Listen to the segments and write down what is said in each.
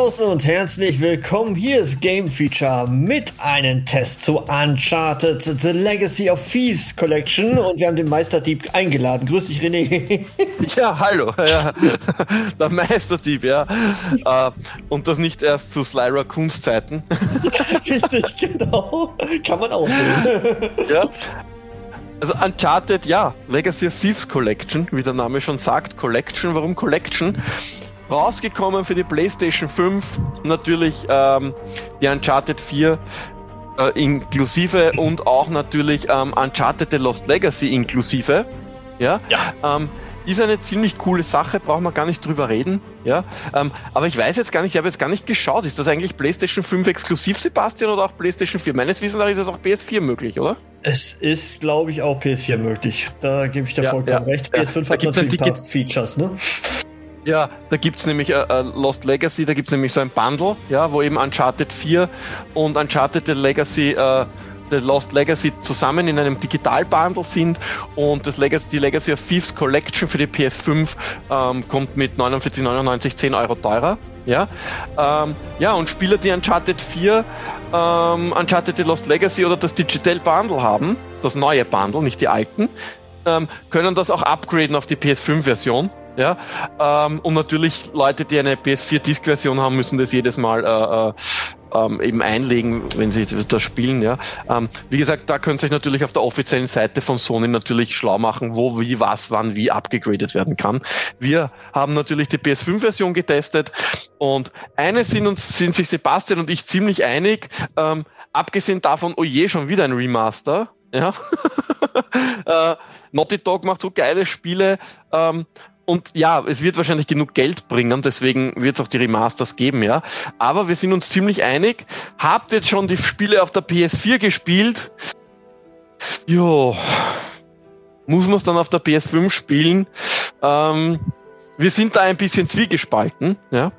Draußen und herzlich willkommen. Hier ist Game Feature mit einem Test zu Uncharted The Legacy of Thieves Collection und wir haben den Meisterdieb eingeladen. Grüß dich, René. Ja, hallo. Ja. Der Meisterdieb, ja. Äh, und das nicht erst zu Sly Raccoons Zeiten. Richtig, genau. Kann man auch sehen. Ja. Also Uncharted, ja, Legacy of Thieves Collection, wie der Name schon sagt, Collection. Warum Collection? Rausgekommen für die PlayStation 5 natürlich ähm, die Uncharted 4 äh, inklusive und auch natürlich ähm, Uncharted The Lost Legacy inklusive. Ja. Ja. Ähm, ist eine ziemlich coole Sache, brauchen wir gar nicht drüber reden. Ja, ähm, aber ich weiß jetzt gar nicht, ich habe jetzt gar nicht geschaut, ist das eigentlich PlayStation 5 exklusiv, Sebastian, oder auch PlayStation 4? Meines Wissens nach ist es auch PS4 möglich, oder? Es ist, glaube ich, auch PS4 möglich. Da gebe ich dir Ja, vollkommen ja, recht. ja. PS5 Da hat gibt's ein natürlich ein paar Ticket- Features, ne? Ja, da gibt's nämlich äh, äh, Lost Legacy, da gibt's nämlich so ein Bundle, ja, wo eben Uncharted 4 und Uncharted The Legacy, äh, The Lost Legacy zusammen in einem Digital-Bundle sind und das Legacy, die Legacy of Thieves Collection für die PS5 ähm, kommt mit 49,99 10 Euro teurer. Ja, ähm, ja, und Spieler, die Uncharted 4, ähm, Uncharted The Lost Legacy oder das Digital Bundle haben, das neue Bundle, nicht die alten, ähm, können das auch upgraden auf die PS5-Version. Ja, ähm, und natürlich Leute, die eine PS4-Disk-Version haben, müssen das jedes Mal äh, äh, ähm, eben einlegen, wenn sie das spielen. Ja, ähm, wie gesagt, da könnt ihr euch natürlich auf der offiziellen Seite von Sony natürlich schlau machen, wo, wie, was, wann, wie abgegradet werden kann. Wir haben natürlich die PS5-Version getestet und eines sind uns sind sich Sebastian und ich ziemlich einig. Ähm, abgesehen davon, oh je, schon wieder ein Remaster. Ja. äh, Naughty Dog macht so geile Spiele. Ähm, und ja, es wird wahrscheinlich genug Geld bringen, deswegen wird es auch die Remasters geben, ja. Aber wir sind uns ziemlich einig. Habt jetzt schon die Spiele auf der PS4 gespielt? Jo. Muss man es dann auf der PS5 spielen? Ähm, wir sind da ein bisschen zwiegespalten, ja.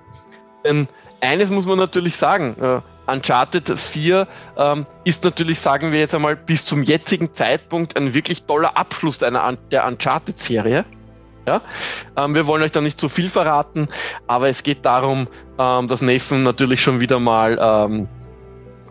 Denn eines muss man natürlich sagen, äh, Uncharted 4 ähm, ist natürlich, sagen wir jetzt einmal, bis zum jetzigen Zeitpunkt ein wirklich toller Abschluss einer, der Uncharted-Serie. Ja? Ähm, wir wollen euch da nicht zu viel verraten, aber es geht darum, ähm, dass Nathan natürlich schon wieder mal ähm,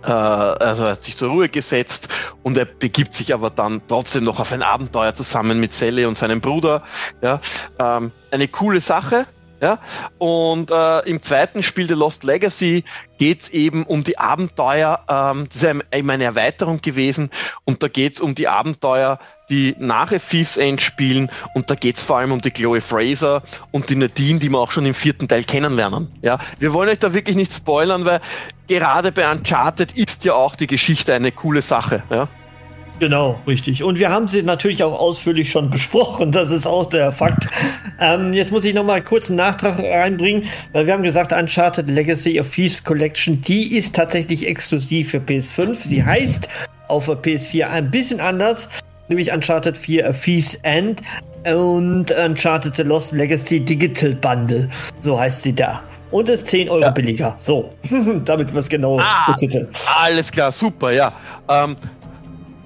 äh, also hat sich zur Ruhe gesetzt und er begibt sich aber dann trotzdem noch auf ein Abenteuer zusammen mit Sally und seinem Bruder. Ja, ähm, eine coole Sache. Ja, und äh, im zweiten Spiel The Lost Legacy geht's eben um die Abenteuer, ähm, das ist eben eine Erweiterung gewesen. Und da geht's um die Abenteuer, die nach A Thief's End spielen und da geht's vor allem um die Chloe Fraser und die Nadine, die wir auch schon im vierten Teil kennenlernen. Ja, wir wollen euch da wirklich nicht spoilern, weil gerade bei Uncharted ist ja auch die Geschichte eine coole Sache. Ja, Genau, richtig. Und wir haben sie natürlich auch ausführlich schon besprochen. Das ist auch der Fakt. Ähm, jetzt muss ich noch mal kurz einen Nachtrag reinbringen, weil wir haben gesagt, Uncharted Legacy of Thieves Collection, die ist tatsächlich exklusiv für PS5. Sie heißt auf der PS4 ein bisschen anders, nämlich Uncharted 4 A Thieves End und Uncharted The Lost Legacy Digital Bundle. So heißt sie da. Und ist 10 Euro Ja. billiger. So, damit wir es genau Ah. alles klar, super, ja. Ähm,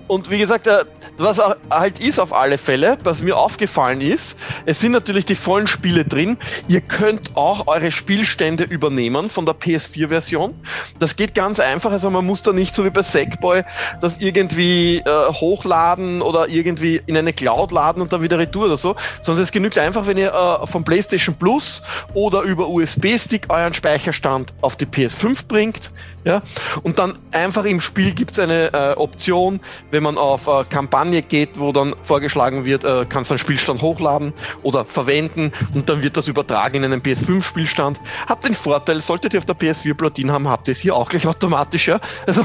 und wie gesagt, äh, was halt ist auf alle Fälle, was mir aufgefallen ist, es sind natürlich die vollen Spiele drin. Ihr könnt auch eure Spielstände übernehmen von der PS4-Version. Das geht ganz einfach, also man muss da nicht so wie bei Sackboy das irgendwie äh, hochladen oder irgendwie in eine Cloud laden und dann wieder retour oder so, sondern es genügt einfach, wenn ihr äh, vom PlayStation Plus oder über USB-Stick euren Speicherstand auf die PS5 bringt. Ja, und dann einfach im Spiel gibt es eine äh, Option, wenn man auf äh, Kampagne geht, wo dann vorgeschlagen wird, äh, kannst du einen Spielstand hochladen oder verwenden und dann wird das übertragen in einen PS5-Spielstand. Hat den Vorteil, solltet ihr auf der PS4 Plugin haben, habt ihr es hier auch gleich automatisch, ja. Also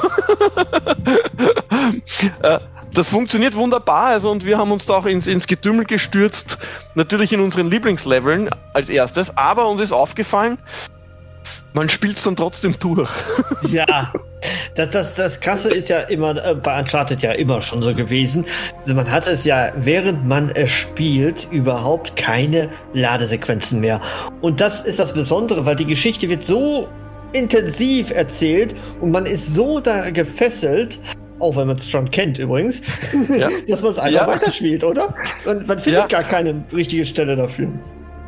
äh, das funktioniert wunderbar, also und wir haben uns da auch ins, ins Getümmel gestürzt, natürlich in unseren Lieblingsleveln als erstes, aber uns ist aufgefallen, man spielt es dann trotzdem durch. Ja, das, das, das Krasse ist ja immer, äh, bei Uncharted ja immer schon so gewesen. Also man hat es ja, während man es spielt, überhaupt keine Ladesequenzen mehr. Und das ist das Besondere, weil die Geschichte wird so intensiv erzählt und man ist so da gefesselt, auch wenn man es schon kennt übrigens, ja. dass man es einfach ja. weiterspielt, oder? Und man findet ja. gar keine richtige Stelle dafür.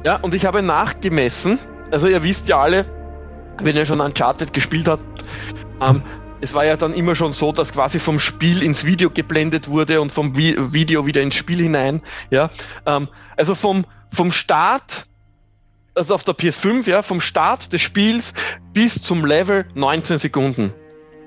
Ja, und ich habe nachgemessen, also ihr wisst ja alle, wenn ihr schon Uncharted gespielt habt, ähm, es war ja dann immer schon so, dass quasi vom Spiel ins Video geblendet wurde und vom Vi Video wieder ins Spiel hinein. Ja, ähm, also vom, vom Start, also auf der PS5, ja, vom Start des Spiels bis zum Level 19 Sekunden.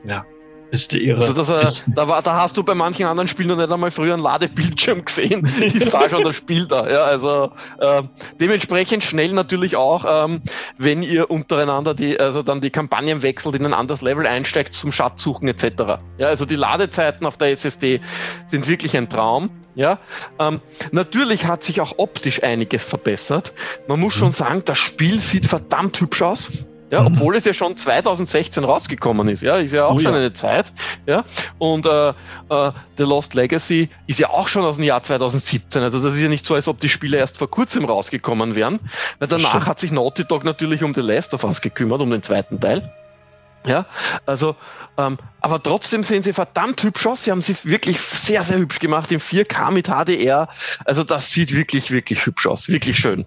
Ja. Ist irre. Also das, äh, da, war, da hast du bei manchen anderen Spielen noch nicht einmal früher einen Ladebildschirm gesehen. ist da schon das Spiel da. Ja, also äh, dementsprechend schnell natürlich auch, ähm, wenn ihr untereinander die, also dann die Kampagnen wechselt, in ein anderes Level einsteigt zum Schatzsuchen etc. Ja, also die Ladezeiten auf der SSD sind wirklich ein Traum. Ja, ähm, natürlich hat sich auch optisch einiges verbessert. Man muss schon sagen, das Spiel sieht verdammt hübsch aus. Ja, mhm. obwohl es ja schon 2016 rausgekommen ist. Ja, ist ja auch oh, schon ja. eine Zeit. Ja, und äh, äh, The Lost Legacy ist ja auch schon aus dem Jahr 2017. Also das ist ja nicht so, als ob die Spiele erst vor kurzem rausgekommen wären. Weil danach hat sich Naughty Dog natürlich um The Last of Us gekümmert, um den zweiten Teil. Ja, also, ähm, aber trotzdem sehen sie verdammt hübsch aus. Sie haben sie wirklich sehr, sehr hübsch gemacht im 4K mit HDR. Also das sieht wirklich, wirklich hübsch aus. Wirklich schön.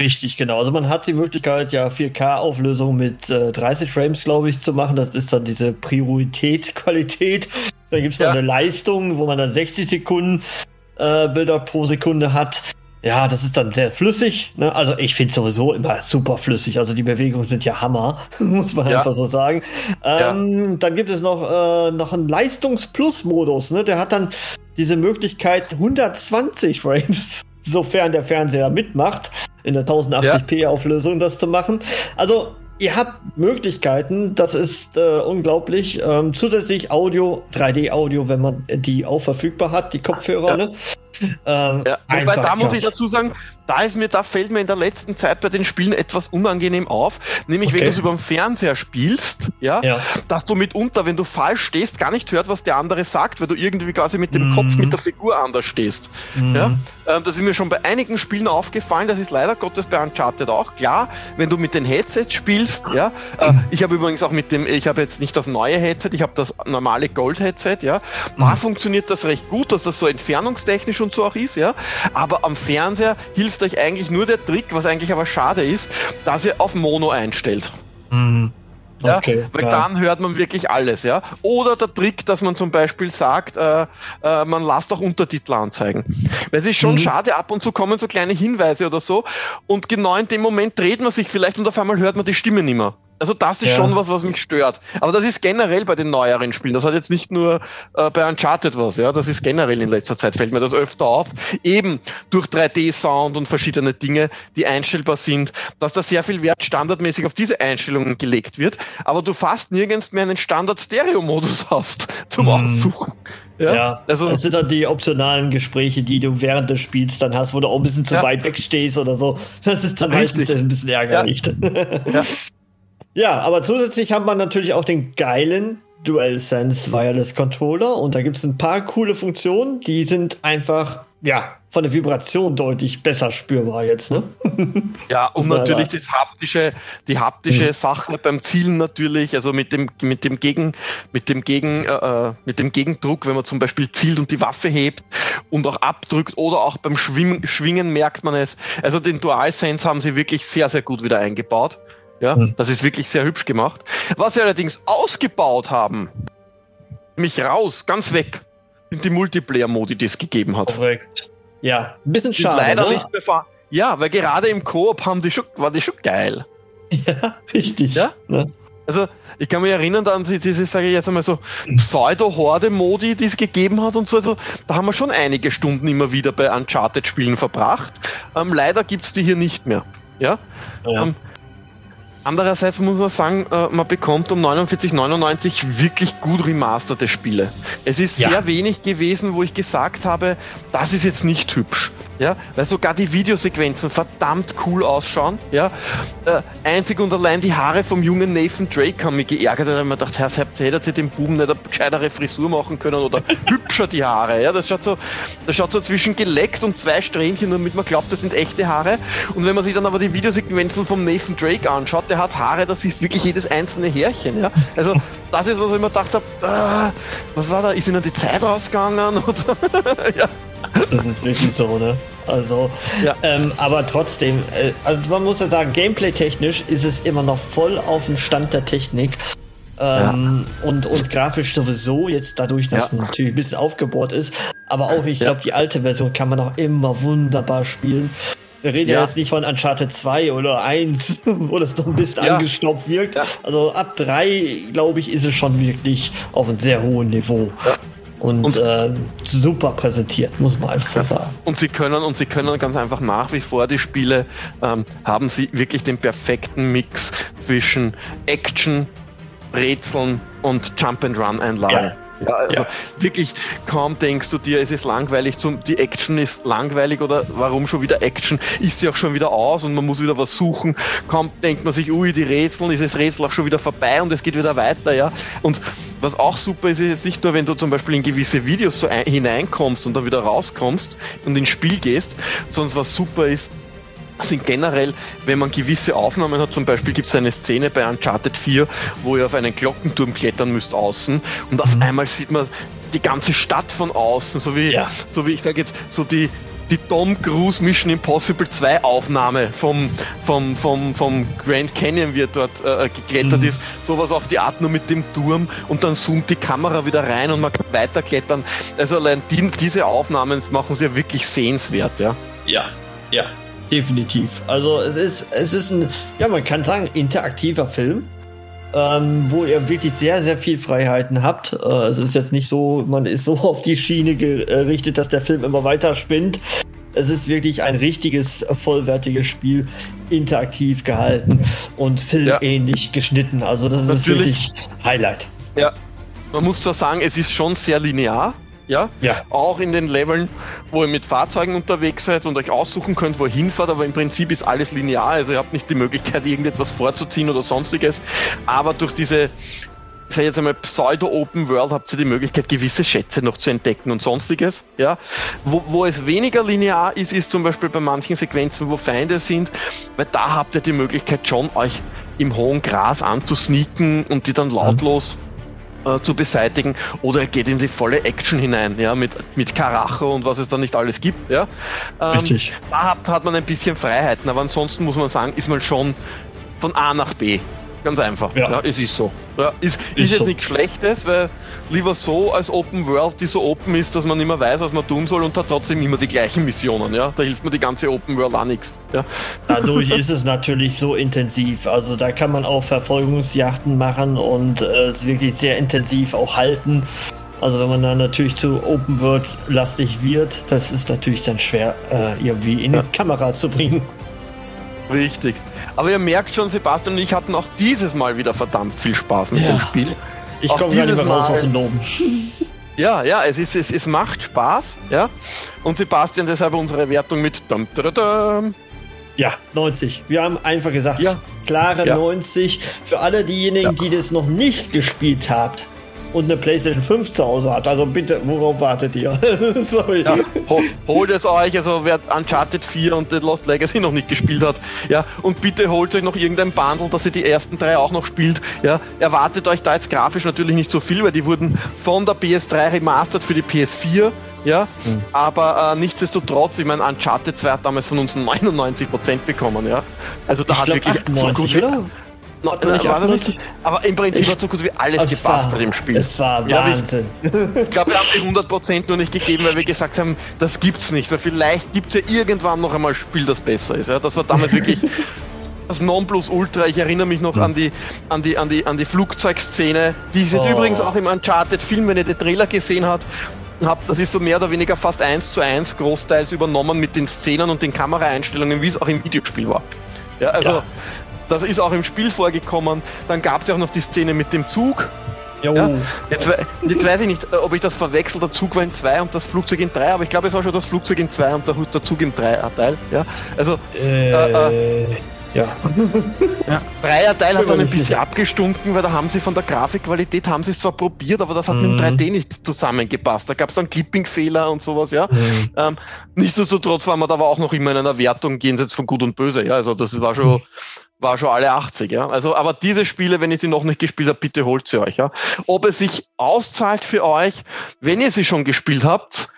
Richtig, genau. Also man hat die Möglichkeit, ja 4K-Auflösung mit äh, 30 Frames, glaube ich, zu machen. Das ist dann diese Priorität, Qualität. Dann gibt's noch ja. eine Leistung, wo man dann 60 Sekunden äh, Bilder pro Sekunde hat. Ja, das ist dann sehr flüssig. Ne? Also ich finde sowieso immer super flüssig. Also die Bewegungen sind ja Hammer, muss man ja. einfach so sagen. Ähm, ja. Dann gibt es noch, äh, noch einen Leistungs-Plus-Modus. Ne? Der hat dann diese Möglichkeit 120 Frames, sofern der Fernseher mitmacht in der 1080p Auflösung das zu machen. Also ihr habt Möglichkeiten, das ist äh, unglaublich. Ähm, zusätzlich Audio, 3D-Audio, wenn man die auch verfügbar hat, die Kopfhörer. Ja. Ne? Ähm, ja. Wobei da muss ich dazu sagen, da ist mir, da fällt mir in der letzten Zeit bei den Spielen etwas unangenehm auf, nämlich okay. wenn du es über den Fernseher spielst, ja, ja, dass du mitunter, wenn du falsch stehst, gar nicht hört, was der andere sagt, weil du irgendwie quasi mit dem mm. Kopf mit der Figur anders stehst. Mm. Ja, ähm, das ist mir schon bei einigen Spielen aufgefallen, das ist leider Gottes bei Uncharted auch. Klar, wenn du mit den Headsets spielst, ja, äh, ich habe übrigens auch mit dem, ich habe jetzt nicht das neue Headset, ich habe das normale Gold-Headset, ja, da mm. funktioniert das recht gut, dass das so entfernungstechnisch und so auch ist, ja, aber am Fernseher hilft hilft euch eigentlich nur der Trick, was eigentlich aber schade ist, dass ihr auf Mono einstellt. Mhm. Ja, okay, weil ja. dann hört man wirklich alles, ja. Oder der Trick, dass man zum Beispiel sagt, äh, äh, man lasst auch Untertitel anzeigen. Weil es ist schon mhm. schade, ab und zu kommen so kleine Hinweise oder so und genau in dem Moment dreht man sich vielleicht und auf einmal hört man die Stimme nicht mehr. Also das ist ja. schon was, was mich stört. Aber das ist generell bei den neueren Spielen. Das hat jetzt nicht nur äh, bei Uncharted was, ja. Das ist generell in letzter Zeit, fällt mir das öfter auf. Eben durch 3D-Sound und verschiedene Dinge, die einstellbar sind, dass da sehr viel Wert standardmäßig auf diese Einstellungen gelegt wird, aber du fast nirgends mehr einen Standard-Stereo-Modus hast zum mhm. Aussuchen. Ja, ja, also das sind dann die optionalen Gespräche, die du während des Spiels dann hast, wo du auch ein bisschen zu ja. weit weg stehst oder so. Das ist dann meistens ein bisschen ärgerlich. Ja. ja. Ja, aber zusätzlich hat man natürlich auch den geilen DualSense Wireless Controller und da gibt es ein paar coole Funktionen, die sind einfach, ja, von der Vibration deutlich besser spürbar jetzt, ne? Ja, und natürlich das haptische, die haptische mhm. Sache beim Zielen natürlich, also mit dem, mit dem Gegen, mit dem Gegen, äh, äh, mit dem Gegendruck, wenn man zum Beispiel zielt und die Waffe hebt und auch abdrückt oder auch beim Schwingen, Schwingen merkt man es. Also den DualSense haben sie wirklich sehr, sehr gut wieder eingebaut. Ja, hm. das ist wirklich sehr hübsch gemacht. Was sie allerdings ausgebaut haben, mich raus, ganz weg, sind die Multiplayer-Modi, die es gegeben hat. Korrekt. Ja, ein bisschen schade. Leider ne? nicht mehr ja, weil gerade im Koop haben die schon, war die schon geil. Ja, richtig. Ja? Ne? Also, ich kann mich erinnern an diese, sage ich jetzt einmal so, Pseudo-Horde-Modi, die es gegeben hat und so. Also, da haben wir schon einige Stunden immer wieder bei Uncharted-Spielen verbracht. Ähm, leider gibt's die hier nicht mehr. Ja. ja. Ähm, Andererseits muss man sagen, äh, man bekommt um 49,99 wirklich gut remasterte Spiele. Es ist ja. sehr wenig gewesen, wo ich gesagt habe, das ist jetzt nicht hübsch. Ja, weil sogar die Videosequenzen verdammt cool ausschauen. Ja, äh, einzig und allein die Haare vom jungen Nathan Drake haben mich geärgert, da ich mir gedacht, Herr, hättet ihr dem Buben nicht eine gescheitere Frisur machen können oder hübscher die Haare. Ja, das schaut so, das schaut so zwischen geleckt und zwei Strähnchen, damit man glaubt, das sind echte Haare. Und wenn man sich dann aber die Videosequenzen vom Nathan Drake anschaut, der hat Haare, das ist wirklich jedes einzelne Härchen. Ja? Also das ist, was ich immer gedacht habe, ah, was war da? Ist ihnen die Zeit ausgegangen? Oder? ja. Das ist wirklich so, ne? Also, ja. ähm, aber trotzdem, äh, also man muss ja sagen, gameplay-technisch ist es immer noch voll auf dem Stand der Technik. Ähm, ja. und, und grafisch sowieso, jetzt dadurch, dass ja. es natürlich ein bisschen aufgebohrt ist. Aber auch, ich glaube, die alte Version kann man auch immer wunderbar spielen. Wir reden ja. ja, jetzt nicht von Uncharted 2 oder 1, wo das noch ein bisschen ja. angestopft wirkt. Ja. Also ab 3, glaube ich, ist es schon wirklich auf einem sehr hohen Niveau. Und, und äh, super präsentiert, muss man einfach so sagen. Und sie können und sie können ganz einfach nach wie vor die Spiele ähm, haben sie wirklich den perfekten Mix zwischen Action, Rätseln und Jump and Run Einlagen. Ja, also ja. wirklich kaum denkst du dir, es ist langweilig, zum, die Action ist langweilig oder warum schon wieder Action, ist sie auch schon wieder aus und man muss wieder was suchen. Kaum denkt man sich, ui, die Rätsel, ist das Rätsel auch schon wieder vorbei und es geht wieder weiter, ja. Und was auch super ist, ist jetzt nicht nur, wenn du zum Beispiel in gewisse Videos so ein, hineinkommst und dann wieder rauskommst und ins Spiel gehst, sondern was super ist, sind generell, wenn man gewisse Aufnahmen hat, zum Beispiel gibt es eine Szene bei Uncharted 4, wo ihr auf einen Glockenturm klettern müsst außen und auf mhm. einmal sieht man die ganze Stadt von außen, so wie, ja. so wie ich sage jetzt, so die, die Tom Cruise Mission Impossible 2 Aufnahme vom, vom, vom, vom Grand Canyon, wie er dort äh, geklettert mhm. ist, sowas auf die Art nur mit dem Turm und dann zoomt die Kamera wieder rein und man kann weiterklettern. Also allein die, diese Aufnahmen machen sie ja wirklich sehenswert, ja. Ja, ja. Definitiv. Also es ist, es ist ein, ja, man kann sagen, interaktiver Film, ähm, wo ihr wirklich sehr, sehr viel Freiheiten habt. Äh, es ist jetzt nicht so, man ist so auf die Schiene gerichtet, dass der Film immer weiter spinnt. Es ist wirklich ein richtiges, vollwertiges Spiel, interaktiv gehalten und filmähnlich ja. geschnitten. Also das Natürlich. ist wirklich Highlight. Ja, man muss zwar sagen, es ist schon sehr linear, ja? ja. Auch in den Leveln, wo ihr mit Fahrzeugen unterwegs seid und euch aussuchen könnt, wo ihr hinfahrt, aber im Prinzip ist alles linear, also ihr habt nicht die Möglichkeit, irgendetwas vorzuziehen oder sonstiges. Aber durch diese sage jetzt einmal Pseudo-Open World habt ihr die Möglichkeit, gewisse Schätze noch zu entdecken und sonstiges. Ja? Wo, wo es weniger linear ist, ist zum Beispiel bei manchen Sequenzen, wo Feinde sind, weil da habt ihr die Möglichkeit schon, euch im hohen Gras anzusneaken und die dann lautlos mhm äh, zu beseitigen oder er geht in die volle Action hinein, ja, mit, mit Karacho und was es da nicht alles gibt, ja. Ähm, Richtig. Da hat, hat man ein bisschen Freiheiten, aber ansonsten muss man sagen, ist man schon von A nach B Ganz einfach. Ja, ja es ist so. Ja, ist, ist, ist jetzt so. nichts Schlechtes, weil lieber so als Open World, die so open ist, dass man immer weiß, was man tun soll und hat trotzdem immer die gleichen Missionen. Ja, da hilft mir die ganze Open World auch nichts. Ja. Dadurch ist es natürlich so intensiv. Also da kann man auch Verfolgungsjachten machen und äh, es wirklich sehr intensiv auch halten. Also wenn man dann natürlich zu Open World lastig wird, das ist natürlich dann schwer äh, irgendwie in ja. die Kamera zu bringen. Richtig. Aber ihr merkt schon, Sebastian und ich hatten auch dieses Mal wieder verdammt viel Spaß mit ja. dem Spiel. Ich komme gar nicht mehr raus aus dem Loben. Ja, ja, es, ist, es, es macht Spaß, ja. Und Sebastian, deshalb unsere Wertung mit dum, dum, dum. Ja, 90. Wir haben einfach gesagt, ja. klare ja. 90. Für alle diejenigen, ja. die das noch nicht gespielt habt, und eine PlayStation 5 zu Hause hat. Also bitte, worauf wartet ihr? Sorry. Ja, hol, holt es euch, also wer Uncharted 4 und The Lost Legacy noch nicht gespielt hat, ja, und bitte holt euch noch irgendein Bundle, dass ihr die ersten drei auch noch spielt, ja. Erwartet euch da jetzt grafisch natürlich nicht so viel, weil die wurden von der PS3 remastered für die PS4, ja, mhm. aber äh, nichtsdestotrotz, ich meine, Uncharted 2 hat damals von uns 99% bekommen, ja. Also da ich hat glaub, wirklich 98, so gut oder? Na, war nicht, aber im Prinzip hat so gut wie alles gepasst war, bei dem Spiel. Es war Wahnsinn. Ich, ich glaube, wir haben die 100% nur nicht gegeben, weil wir gesagt haben, das gibt's nicht, weil vielleicht gibt's ja irgendwann noch einmal ein Spiel, das besser ist. Ja, das war damals wirklich das Nonplusultra. Ich erinnere mich noch an die, an die, an die, an die Flugzeugszene. Die sind Oh. übrigens auch im Uncharted-Film, wenn ihr den Trailer gesehen habt. Hab, das ist so mehr oder weniger fast eins zu eins großteils übernommen mit den Szenen und den Kameraeinstellungen, wie es auch im Videospiel war. Ja, also Ja. Das ist auch im Spiel vorgekommen. Dann gab es ja auch noch die Szene mit dem Zug. Ja, jetzt, jetzt weiß ich nicht, äh, ob ich das verwechsel, der Zug war in 2 und das Flugzeug in 3, aber ich glaube, es war schon das Flugzeug in 2 und der, der Zug im 3er-Teil. Ja? Also, Äh, ja. Dreier-Teil hat Bin mir dann ein bisschen sicher. abgestunken, weil da haben sie von der Grafikqualität, haben sie es zwar probiert, aber das hat mit Mhm. dem 3D nicht zusammengepasst. Da gab es dann Clipping-Fehler und sowas, ja. Mhm. Ähm, nichtsdestotrotz waren wir da aber auch noch immer in einer Wertung jenseits von Gut und Böse, ja. Also das war schon, war schon alle 80, ja. Also, aber diese Spiele, wenn ihr sie noch nicht gespielt habt, bitte holt sie euch, ja. Ob es sich auszahlt für euch, wenn ihr sie schon gespielt habt,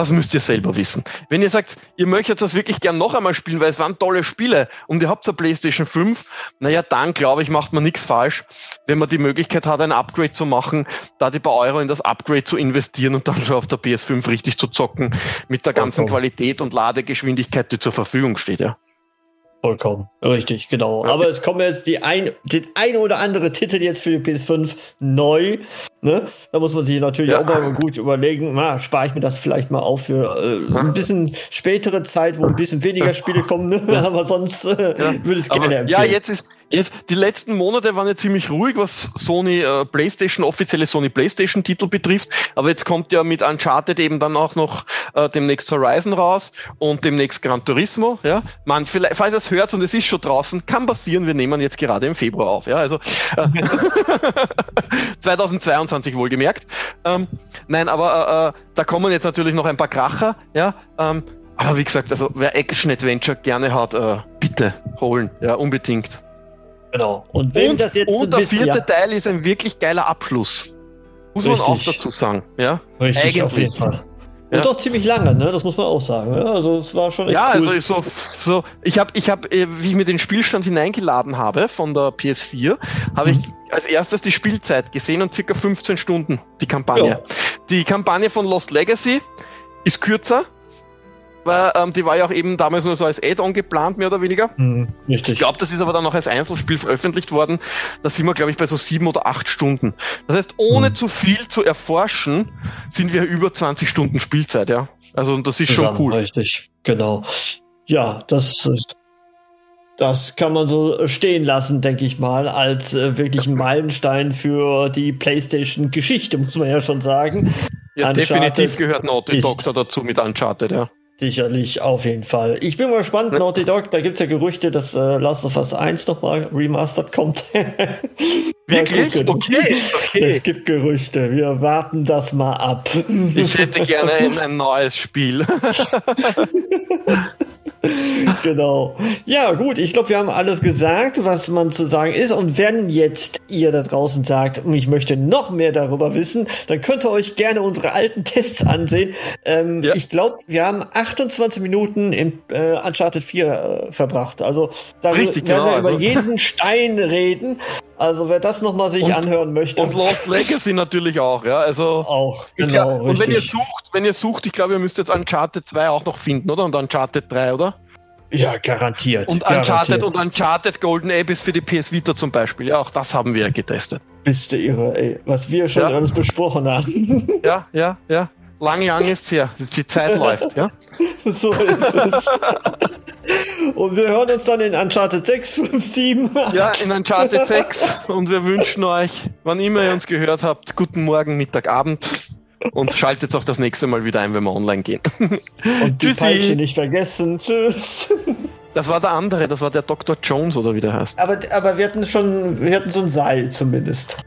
das müsst ihr selber wissen. Wenn ihr sagt, ihr möchtet das wirklich gern noch einmal spielen, weil es waren tolle Spiele und ihr habt eine PlayStation 5, naja, dann glaube ich, macht man nichts falsch, wenn man die Möglichkeit hat, ein Upgrade zu machen, da die paar Euro in das Upgrade zu investieren und dann schon auf der PS5 richtig zu zocken mit der ganzen Vollkommen. Qualität und Ladegeschwindigkeit, die zur Verfügung steht, ja. Vollkommen. Richtig, genau. Ja. Aber es kommen jetzt die ein, den ein oder andere Titel jetzt für die PS5 neu. Ne? Da muss man sich natürlich Ja. auch mal gut überlegen, na, spare ich mir das vielleicht mal auf für äh, ein bisschen spätere Zeit, wo ein bisschen weniger Spiele kommen. Ne? Aber sonst äh, würde ich es gerne ja, empfehlen. jetzt ist jetzt die letzten Monate waren ja ziemlich ruhig, was Sony äh, PlayStation offizielle Sony PlayStation Titel betrifft. Aber jetzt kommt ja mit Uncharted eben dann auch noch äh, demnächst Horizon raus und demnächst Gran Turismo. Ja, man vielleicht, falls ihr es hört und es ist schon draußen, kann passieren. Wir nehmen jetzt gerade im Februar auf. Ja, also äh, 2022 wohlgemerkt. Ähm, nein, aber äh, äh, da kommen jetzt natürlich noch ein paar Kracher. Ja. Ähm, aber wie gesagt, also wer Action Adventure gerne hat, äh, bitte holen, ja, unbedingt. Genau. Und Und, das jetzt und der vierte ja, Teil ist ein wirklich geiler Abschluss. Muss man auch Richtig. dazu sagen, ja? richtig, auf eigentlich. jeden Fall. Und Ja. doch ziemlich lange, ne? Das muss man auch sagen. Ja? Also es war schon echt Ja, cool. also ist so, so ich habe, ich hab, äh, wie ich mir den Spielstand hineingeladen habe von der PS4, habe ich Mhm. als erstes die Spielzeit gesehen und circa 15 Stunden die Kampagne. Ja. Die Kampagne von Lost Legacy ist kürzer, weil ähm, die war ja auch eben damals nur so als Add-on geplant, mehr oder weniger. Hm, richtig. Ich glaube, das ist aber dann noch als Einzelspiel veröffentlicht worden. Da sind wir, glaube ich, bei so sieben oder acht Stunden. Das heißt, ohne Hm. zu viel zu erforschen, sind wir über 20 Stunden Spielzeit, ja. Also das ist schon Zusammen, cool. Richtig, genau. Ja, das ist, das kann man so stehen lassen, denke ich mal, als äh, wirklich ein Meilenstein für die PlayStation-Geschichte, muss man ja schon sagen. Ja, Uncharted definitiv gehört Naughty Dog da dazu mit Uncharted, ja. Sicherlich, auf jeden Fall. Ich bin mal gespannt, Naughty Dog, da gibt's ja Gerüchte, dass äh, Last of Us 1 nochmal remastered kommt. Wirklich? Okay, okay. Es gibt Gerüchte, wir warten das mal ab. Ich hätte gerne ein, ein neues Spiel. Genau. Ja, gut, ich glaube, wir haben alles gesagt, was man zu sagen ist. Und wenn jetzt ihr da draußen sagt, ich möchte noch mehr darüber wissen, dann könnt ihr euch gerne unsere alten Tests ansehen. Ähm, Ja. Ich glaube, wir haben 28 Minuten in äh, Uncharted 4 äh, verbracht. Also da Richtig, werden wir genau, über also- jeden Stein reden. Also wer das nochmal sich Und- anhören möchte, Und Lost Legacy natürlich auch, ja. Also auch. Genau, glaub, und wenn ihr sucht, wenn ihr sucht, ich glaube, ihr müsst jetzt Uncharted 2 auch noch finden, oder? Und Uncharted 3, oder? ja, garantiert. Und garantiert. Uncharted und Uncharted Golden ist für die PS Vita zum Beispiel. Ja, auch das haben wir ja getestet. Bist du irre, ey. Was wir schon Ja. alles besprochen haben. Ja, ja, ja. Lang, lang ist her. Die Zeit läuft, ja. So ist es. Und wir hören uns dann in Uncharted 6, 5, 7. Ja, in Uncharted 6. Und wir wünschen euch, wann immer ihr uns gehört habt, guten Morgen, Mittag, Abend. Und schaltet auch das nächste Mal wieder ein, wenn wir online gehen. Und die. Peitsche nicht vergessen. Tschüss. Das war der andere, das war der Dr. Jones oder wie der heißt. Aber, aber wir hatten schon, wir hatten so ein Seil zumindest.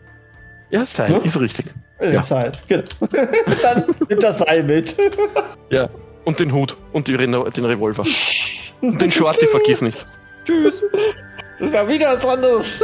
Ja, Seil, Ja. ist richtig. Äh, Ja. Seil, genau. Dann nimmt das Seil mit. Ja. Und den Hut und Reno- den Revolver. Und den Shorty vergiss nicht. Tschüss. Das war wieder was anderes.